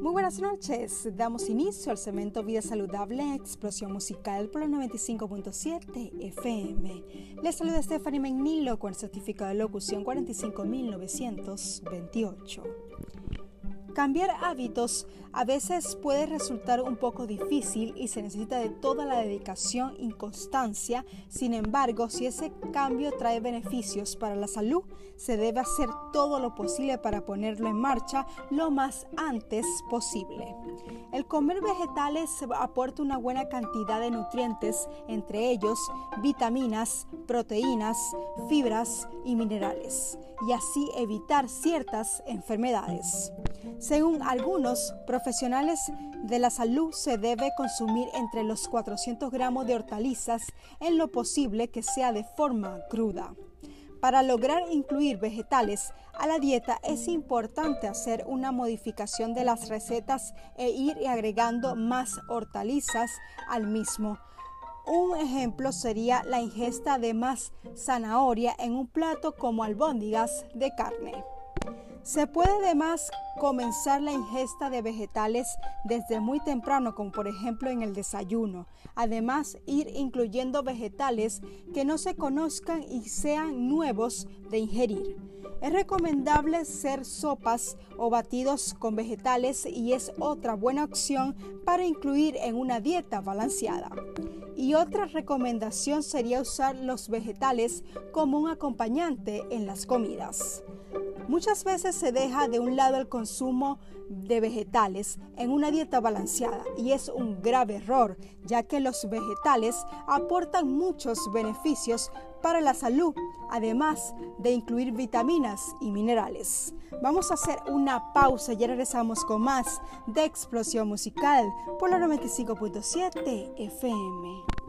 Muy buenas noches. Damos inicio al cemento Vida Saludable Explosión Musical por el 95.7 FM. Les saluda Stephanie Menilo con el certificado de locución 45928. Cambiar hábitos a veces puede resultar un poco difícil y se necesita de toda la dedicación y constancia. Sin embargo, si ese cambio trae beneficios para la salud, se debe hacer todo lo posible para ponerlo en marcha lo más antes posible. El comer vegetales aporta una buena cantidad de nutrientes, entre ellos vitaminas, proteínas, fibras y minerales, y así evitar ciertas enfermedades. Según algunos profesionales de la salud, se debe consumir entre los 400 gramos de hortalizas en lo posible que sea de forma cruda. Para lograr incluir vegetales a la dieta es importante hacer una modificación de las recetas e ir agregando más hortalizas al mismo. Un ejemplo sería la ingesta de más zanahoria en un plato como albóndigas de carne. Se puede además comenzar la ingesta de vegetales desde muy temprano, como por ejemplo en el desayuno. Además, ir incluyendo vegetales que no se conozcan y sean nuevos de ingerir. Es recomendable hacer sopas o batidos con vegetales y es otra buena opción para incluir en una dieta balanceada. Y otra recomendación sería usar los vegetales como un acompañante en las comidas. Muchas veces se deja de un lado el consumo de vegetales en una dieta balanceada y es un grave error, ya que los vegetales aportan muchos beneficios para la salud, además de incluir vitaminas y minerales. Vamos a hacer una pausa y regresamos con más de Explosión Musical por la 95.7 FM.